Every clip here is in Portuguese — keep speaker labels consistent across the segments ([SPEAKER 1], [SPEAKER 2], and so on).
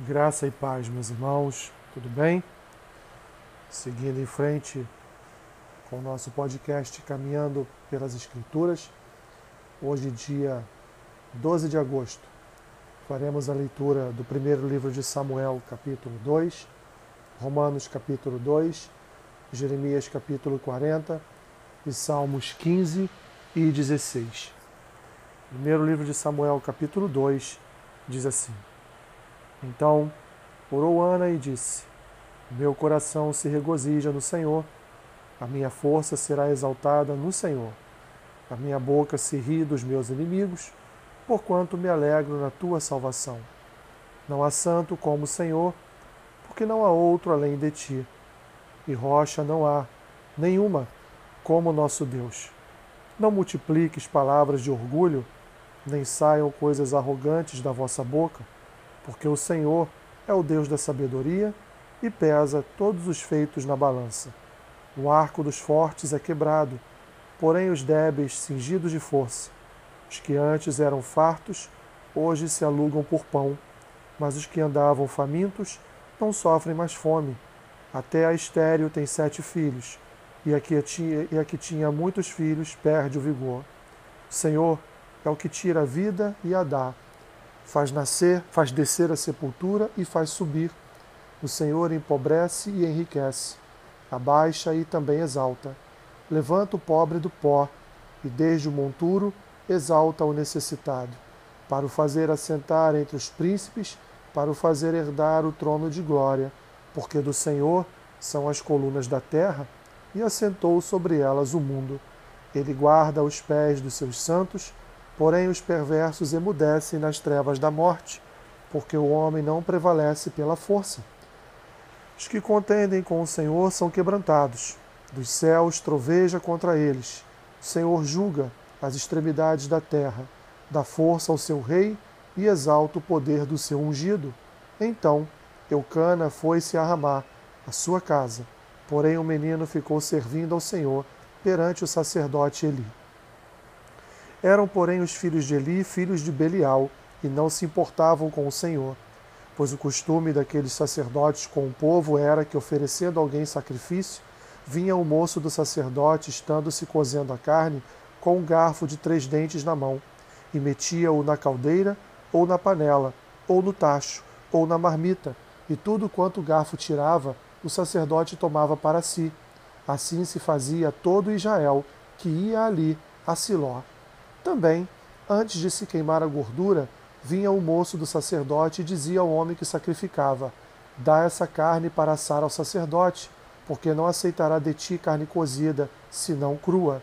[SPEAKER 1] Graça e paz, meus irmãos, tudo bem? Seguindo em frente com o nosso podcast Caminhando pelas Escrituras, hoje, dia 12 de agosto, faremos a leitura do primeiro livro de Samuel, capítulo 2, Romanos, capítulo 2, Jeremias, capítulo 40 e Salmos 15 e 16. Primeiro livro de Samuel, capítulo 2, diz assim. Então orou Ana e disse: Meu coração se regozija no Senhor, a minha força será exaltada no Senhor. A minha boca se ri dos meus inimigos, porquanto me alegro na tua salvação. Não há santo como o Senhor, porque não há outro além de ti. E rocha não há, nenhuma, como nosso Deus. Não multipliques palavras de orgulho, nem saiam coisas arrogantes da vossa boca porque o Senhor é o Deus da sabedoria e pesa todos os feitos na balança. O arco dos fortes é quebrado, porém os débeis cingidos de força. Os que antes eram fartos, hoje se alugam por pão, mas os que andavam famintos não sofrem mais fome. Até a estéreo tem sete filhos, e a que tinha, e a que tinha muitos filhos perde o vigor. O Senhor é o que tira a vida e a dá faz nascer, faz descer a sepultura e faz subir. O Senhor empobrece e enriquece, abaixa e também exalta. Levanta o pobre do pó e desde o monturo exalta o necessitado, para o fazer assentar entre os príncipes, para o fazer herdar o trono de glória, porque do Senhor são as colunas da terra e assentou sobre elas o mundo. Ele guarda os pés dos seus santos Porém, os perversos emudecem nas trevas da morte, porque o homem não prevalece pela força. Os que contendem com o Senhor são quebrantados. Dos céus troveja contra eles. O Senhor julga as extremidades da terra, dá força ao seu rei e exalta o poder do seu ungido. Então Eucana foi-se a Ramá, a sua casa. Porém o menino ficou servindo ao Senhor perante o sacerdote Eli. Eram, porém, os filhos de Eli filhos de Belial, e não se importavam com o Senhor. Pois o costume daqueles sacerdotes com o povo era que, oferecendo alguém sacrifício, vinha o moço do sacerdote, estando-se cozendo a carne, com um garfo de três dentes na mão, e metia-o na caldeira, ou na panela, ou no tacho, ou na marmita, e tudo quanto o garfo tirava, o sacerdote tomava para si. Assim se fazia todo Israel que ia ali a Siló. Também, antes de se queimar a gordura, vinha o moço do sacerdote e dizia ao homem que sacrificava: Dá essa carne para assar ao sacerdote, porque não aceitará de ti carne cozida, senão crua.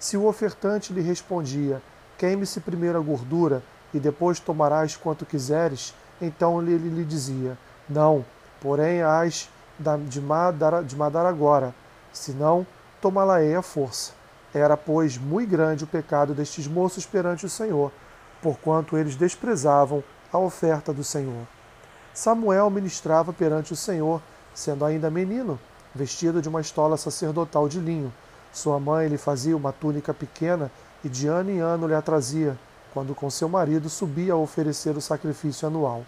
[SPEAKER 1] Se o ofertante lhe respondia: Queime-se primeiro a gordura, e depois tomarás quanto quiseres, então ele lhe dizia: Não, porém hás de madar agora, senão tomá-la-ei à força. Era, pois, muito grande o pecado destes moços perante o Senhor, porquanto eles desprezavam a oferta do Senhor. Samuel ministrava perante o Senhor, sendo ainda menino, vestido de uma estola sacerdotal de linho. Sua mãe lhe fazia uma túnica pequena e de ano em ano lhe a trazia, quando com seu marido subia a oferecer o sacrifício anual.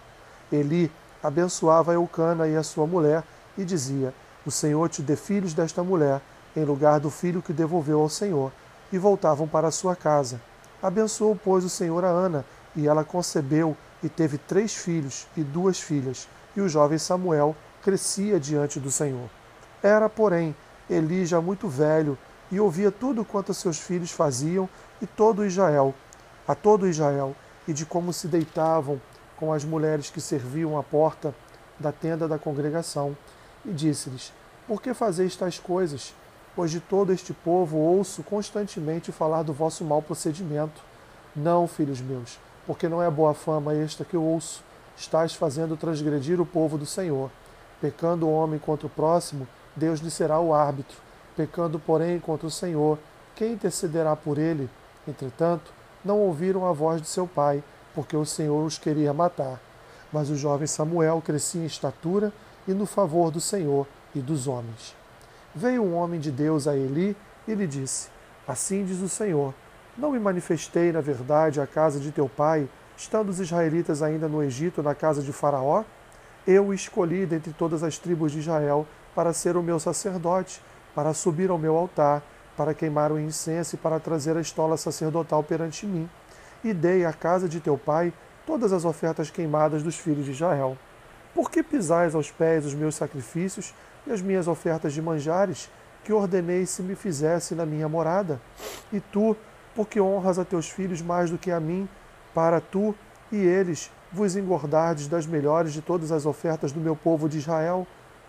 [SPEAKER 1] Eli abençoava Eucana e a sua mulher e dizia: O Senhor te dê filhos desta mulher em lugar do filho que devolveu ao Senhor, e voltavam para sua casa. Abençoou, pois, o Senhor a Ana, e ela concebeu e teve três filhos e duas filhas, e o jovem Samuel crescia diante do Senhor. Era, porém, Eli já muito velho, e ouvia tudo quanto seus filhos faziam, e todo Israel, a todo Israel, e de como se deitavam com as mulheres que serviam à porta da tenda da congregação, e disse-lhes: Por que fazeis tais coisas? Pois de todo este povo ouço constantemente falar do vosso mau procedimento. Não, filhos meus, porque não é boa fama esta que eu ouço. Estás fazendo transgredir o povo do Senhor. Pecando o homem contra o próximo, Deus lhe será o árbitro. Pecando, porém, contra o Senhor, quem intercederá por ele? Entretanto, não ouviram a voz de seu pai, porque o Senhor os queria matar. Mas o jovem Samuel crescia em estatura e no favor do Senhor e dos homens. Veio um homem de Deus a Eli e lhe disse: Assim diz o Senhor: Não me manifestei, na verdade, à casa de teu pai, estando os israelitas ainda no Egito, na casa de Faraó? Eu escolhi dentre todas as tribos de Israel para ser o meu sacerdote, para subir ao meu altar, para queimar o incenso e para trazer a estola sacerdotal perante mim. E dei à casa de teu pai todas as ofertas queimadas dos filhos de Israel. Por que pisais aos pés os meus sacrifícios e as minhas ofertas de manjares, que ordenei se me fizesse na minha morada? E tu, porque honras a teus filhos mais do que a mim, para tu e eles vos engordardes das melhores de todas as ofertas do meu povo de Israel?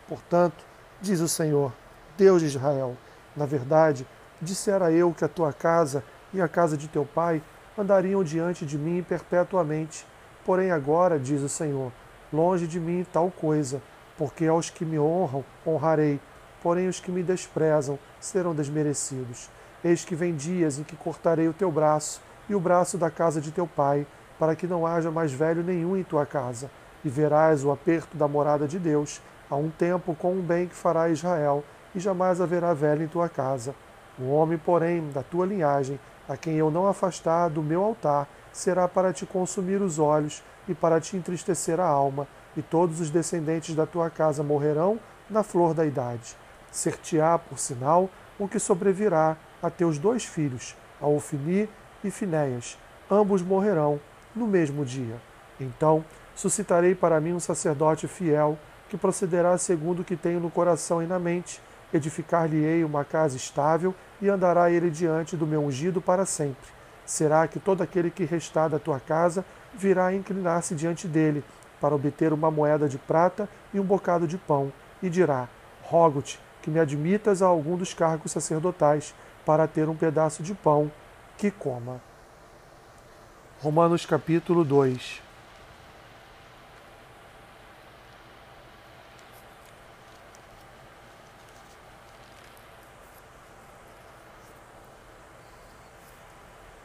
[SPEAKER 1] Portanto, diz o Senhor, Deus de Israel, na verdade, dissera eu que a tua casa e a casa de teu pai andariam diante de mim perpetuamente. Porém, agora, diz o Senhor, longe de mim tal coisa, porque aos que me honram honrarei, porém os que me desprezam serão desmerecidos. Eis que vem dias em que cortarei o teu braço e o braço da casa de teu pai, para que não haja mais velho nenhum em tua casa, e verás o aperto da morada de Deus, a um tempo com o bem que fará Israel, e jamais haverá velho em tua casa. O homem, porém, da tua linhagem, a quem eu não afastar do meu altar, será para te consumir os olhos e para te entristecer a alma, e todos os descendentes da tua casa morrerão na flor da idade. Ser-te-á, por sinal, o que sobrevirá a teus dois filhos, a e Finéias. Ambos morrerão no mesmo dia. Então suscitarei para mim um sacerdote fiel, que procederá segundo o que tenho no coração e na mente. Edificar-lhe-ei uma casa estável, e andará ele diante do meu ungido para sempre. Será que todo aquele que restar da tua casa virá inclinar-se diante dele, para obter uma moeda de prata e um bocado de pão, e dirá: Rogo-te que me admitas a algum dos cargos sacerdotais, para ter um pedaço de pão que coma. Romanos capítulo 2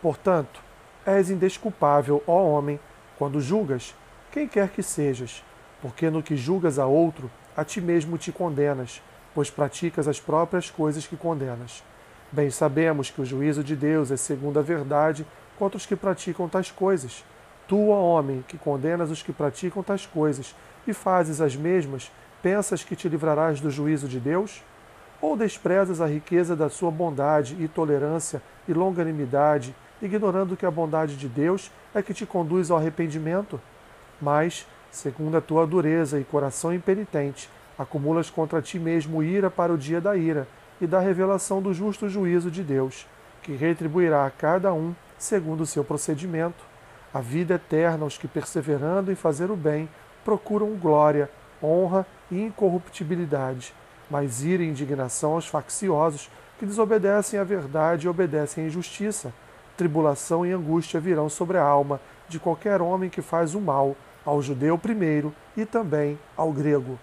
[SPEAKER 1] Portanto, és indesculpável, ó homem, quando julgas quem quer que sejas, porque no que julgas a outro, a ti mesmo te condenas, pois praticas as próprias coisas que condenas. Bem sabemos que o juízo de Deus é segundo a verdade contra os que praticam tais coisas. Tu, ó homem, que condenas os que praticam tais coisas e fazes as mesmas, pensas que te livrarás do juízo de Deus? Ou desprezas a riqueza da sua bondade e tolerância e longanimidade, ignorando que a bondade de Deus é que te conduz ao arrependimento? Mas, segundo a tua dureza e coração impenitente, acumulas contra ti mesmo ira para o dia da ira e da revelação do justo juízo de Deus, que retribuirá a cada um segundo o seu procedimento. A vida eterna aos que, perseverando em fazer o bem, procuram glória, honra e incorruptibilidade, mas ira e indignação aos facciosos que desobedecem à verdade e obedecem à injustiça. Tribulação e angústia virão sobre a alma de qualquer homem que faz o mal, ao judeu primeiro e também ao grego.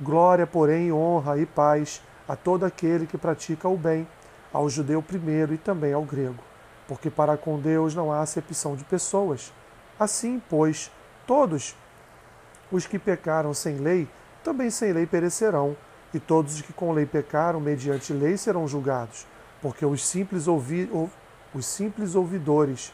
[SPEAKER 1] Glória, porém, honra e paz a todo aquele que pratica o bem, ao judeu primeiro e também ao grego, porque para com Deus não há acepção de pessoas. Assim, pois, todos os que pecaram sem lei, também sem lei perecerão, e todos os que com lei pecaram mediante lei serão julgados, porque os simples, ouvi, os simples ouvidores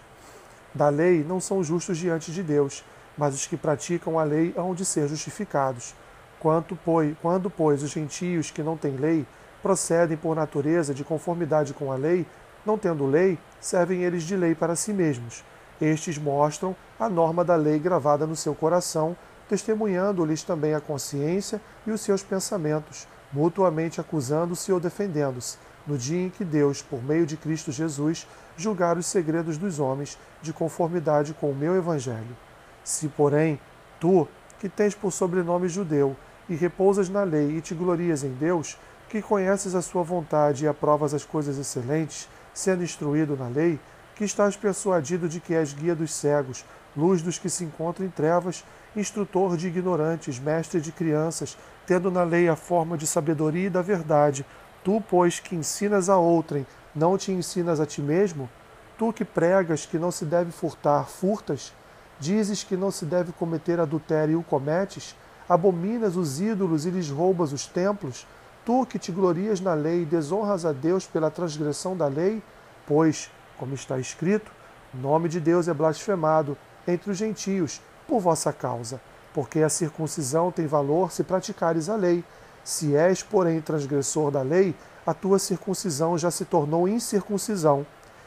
[SPEAKER 1] da lei não são justos diante de Deus, mas os que praticam a lei hão de ser justificados. Quanto, pois, quando, pois, os gentios que não têm lei procedem por natureza de conformidade com a lei, não tendo lei, servem eles de lei para si mesmos. Estes mostram a norma da lei gravada no seu coração, testemunhando-lhes também a consciência e os seus pensamentos, mutuamente acusando-se ou defendendo-se, no dia em que Deus, por meio de Cristo Jesus, julgar os segredos dos homens de conformidade com o meu Evangelho. Se, porém, tu, que tens por sobrenome judeu, e repousas na lei e te glorias em Deus, que conheces a sua vontade e aprovas as coisas excelentes, sendo instruído na lei, que estás persuadido de que és guia dos cegos, luz dos que se encontram em trevas, instrutor de ignorantes, mestre de crianças, tendo na lei a forma de sabedoria e da verdade, tu, pois, que ensinas a outrem, não te ensinas a ti mesmo? Tu que pregas que não se deve furtar, furtas? Dizes que não se deve cometer adultério e o cometes? Abominas os ídolos e lhes roubas os templos? Tu que te glorias na lei e desonras a Deus pela transgressão da lei? Pois, como está escrito, o nome de Deus é blasfemado entre os gentios por vossa causa. porque a circuncisão tem valor se praticares a lei. Se és, porém, transgressor da lei, a tua circuncisão já se tornou incircuncisão.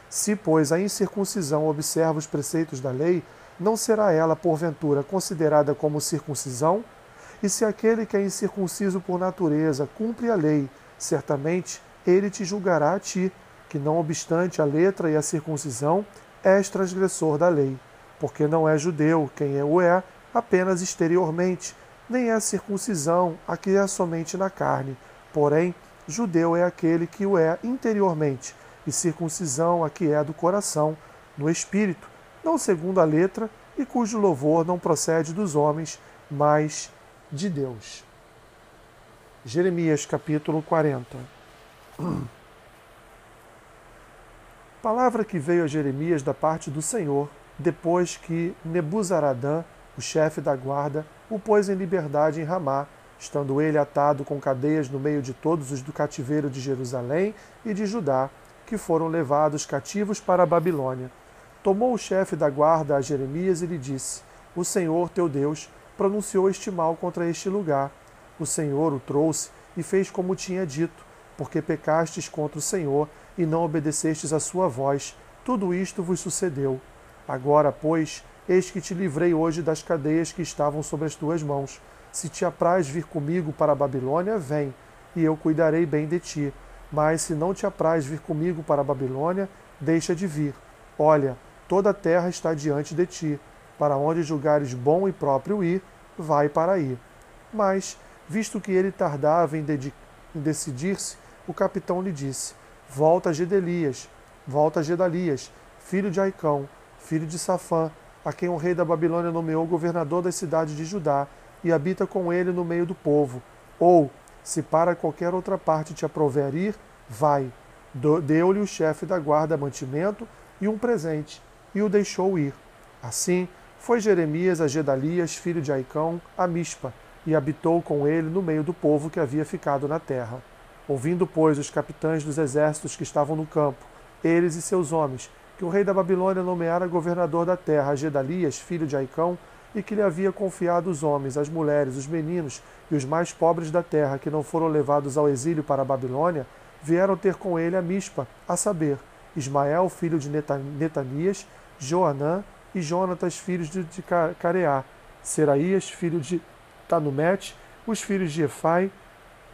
[SPEAKER 1] Se, pois, a incircuncisão observa os preceitos da lei, não será ela, porventura, considerada como circuncisão? E se aquele que é incircunciso por natureza cumpre a lei, certamente ele te julgará a ti, que não obstante a letra e a circuncisão, és transgressor da lei. Porque não é judeu quem o é apenas exteriormente, nem é circuncisão a que é somente na carne. Porém, judeu é aquele que o é interiormente, e circuncisão a que é do coração, no espírito, não segundo a letra, e cujo louvor não procede dos homens, mas de Deus. Jeremias capítulo 40 Palavra que veio a Jeremias da parte do Senhor, depois que Nebuzaradã, o chefe da guarda, o pôs em liberdade em Ramá, estando ele atado com cadeias no meio de todos os do cativeiro de Jerusalém e de Judá, que foram levados cativos para a Babilônia. Tomou o chefe da guarda a Jeremias e lhe disse: O Senhor teu Deus pronunciou este mal contra este lugar. O Senhor o trouxe e fez como tinha dito, porque pecastes contra o Senhor e não obedecestes à sua voz. Tudo isto vos sucedeu. Agora, pois, eis que te livrei hoje das cadeias que estavam sobre as tuas mãos. Se te apraz vir comigo para a Babilônia, vem, e eu cuidarei bem de ti. Mas se não te apraz vir comigo para a Babilônia, deixa de vir. Olha, toda a terra está diante de ti. Para onde julgares bom e próprio ir, vai para aí. Mas, visto que ele tardava em, em decidir-se, o capitão lhe disse: Volta a Gedelias, volta a Gedalias, filho de Aicão, filho de Safã, a quem o rei da Babilônia nomeou governador das cidades de Judá, e habita com ele no meio do povo. Ou, se para qualquer outra parte te aprover ir, vai. Deu-lhe o chefe da guarda mantimento e um presente, e o deixou ir. Assim, foi Jeremias a Gedalias, filho de Aicão, a Mispa, e habitou com ele no meio do povo que havia ficado na terra. Ouvindo, pois, os capitães dos exércitos que estavam no campo, eles e seus homens, que o rei da Babilônia nomeara governador da terra Gedalias, filho de Aicão, e que lhe havia confiado os homens, as mulheres, os meninos e os mais pobres da terra que não foram levados ao exílio para a Babilônia, vieram ter com ele a Mispa, a saber, Ismael, filho de Netanias, Joanã e Jonatas, filhos de Careá, Seraías, filho de Tanumete, os filhos de Efai,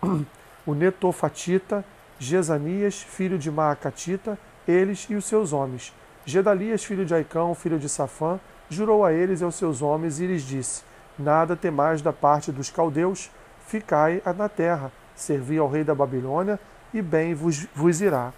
[SPEAKER 1] o Netofatita, Jezanias, filho de Maacatita, eles e os seus homens. Gedalias, filho de Aicão, filho de Safã, jurou a eles e aos seus homens e lhes disse: Nada temais da parte dos caldeus, ficai na terra, servi ao rei da Babilônia, e bem vos, vos irá.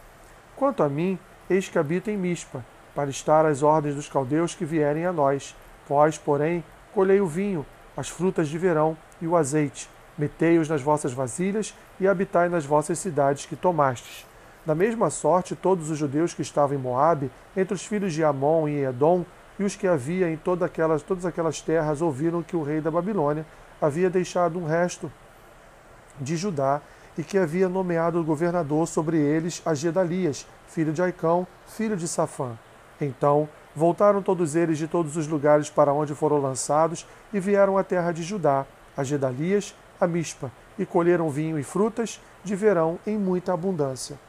[SPEAKER 1] Quanto a mim, eis que habito em Mispa, para estar às ordens dos caldeus que vierem a nós. Vós, porém, colhei o vinho, as frutas de verão e o azeite, metei-os nas vossas vasilhas e habitai nas vossas cidades que tomastes. Da mesma sorte, todos os judeus que estavam em Moabe, entre os filhos de Amon e Edom, e os que havia em toda aquelas, todas aquelas terras ouviram que o rei da Babilônia havia deixado um resto de Judá e que havia nomeado governador sobre eles a Gedalias, filho de Aicão, filho de Safã. Então voltaram todos eles de todos os lugares para onde foram lançados e vieram à terra de Judá, a Gedalias, a Mispa, e colheram vinho e frutas de verão em muita abundância.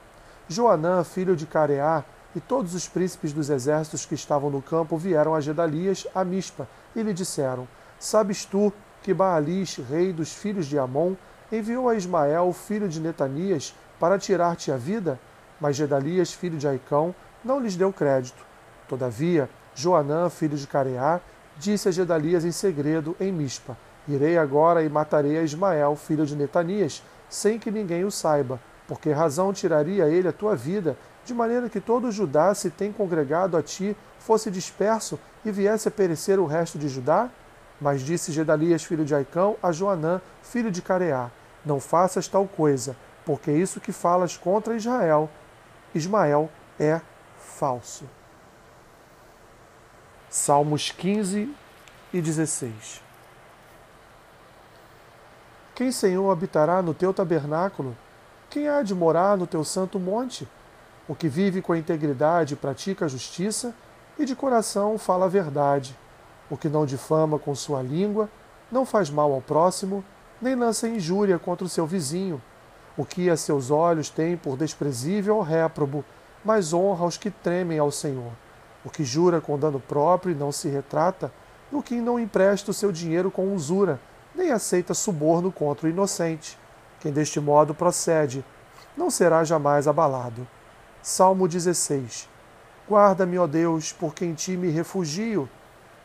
[SPEAKER 1] Joanã, filho de Careá, e todos os príncipes dos exércitos que estavam no campo vieram a Gedalias, a Mispa, e lhe disseram: Sabes tu que Baalis, rei dos filhos de Amon, enviou a Ismael, filho de Netanias, para tirar-te a vida? Mas Gedalias, filho de Aicão, não lhes deu crédito. Todavia, Joanã, filho de Careá, disse a Gedalias em segredo em Mispa: Irei agora e matarei a Ismael, filho de Netanias, sem que ninguém o saiba, porque razão tiraria ele a tua vida de maneira que todo Judá se tem congregado a ti fosse disperso e viesse a perecer o resto de Judá? Mas disse Gedalias, filho de Aicão, a Joanã, filho de Careá: Não faças tal coisa, porque isso que falas contra Israel, Ismael, é falso. Salmos 15 e 16 Quem, Senhor, habitará no teu tabernáculo? Quem há de morar no teu santo monte? O que vive com a integridade pratica a justiça e de coração fala a verdade. O que não difama com sua língua, não faz mal ao próximo, nem lança injúria contra o seu vizinho. O que a seus olhos tem por desprezível ou réprobo, mas honra os que tremem ao Senhor. O que jura com dano próprio e não se retrata, o que não empresta o seu dinheiro com usura, nem aceita suborno contra o inocente. Quem deste modo procede, não será jamais abalado. Salmo 16. Guarda-me, ó Deus, porque em ti me refugio.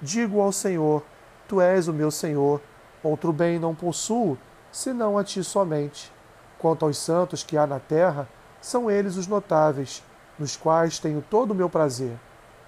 [SPEAKER 1] Digo ao Senhor: Tu és o meu Senhor. Outro bem não possuo, senão a ti somente. Quanto aos santos que há na terra, são eles os notáveis, nos quais tenho todo o meu prazer.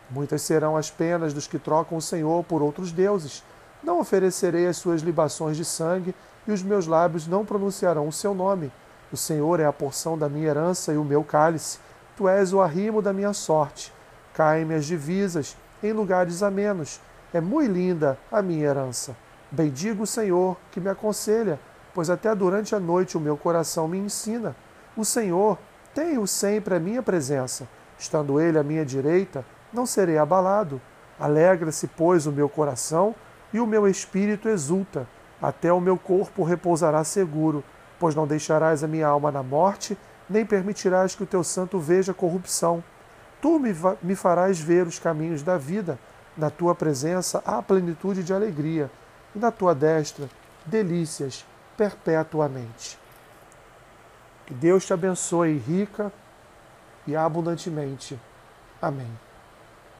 [SPEAKER 1] Muitas serão as penas dos que trocam o Senhor por outros deuses. Não oferecerei as suas libações de sangue, e os meus lábios não pronunciarão o seu nome. O Senhor é a porção da minha herança e o meu cálice. Tu és o arrimo da minha sorte. Caem-me as divisas em lugares amenos. É muito linda a minha herança. Bendigo o Senhor que me aconselha, pois até durante a noite o meu coração me ensina. O Senhor tem-o sempre à minha presença. Estando ele à minha direita, não serei abalado. Alegra-se, pois, o meu coração e o meu espírito exulta. Até o meu corpo repousará seguro, pois não deixarás a minha alma na morte, nem permitirás que o teu santo veja corrupção. Tu me, me farás ver os caminhos da vida. Na tua presença há plenitude de alegria e na tua destra delícias perpetuamente. Que Deus te abençoe rica e abundantemente. Amém.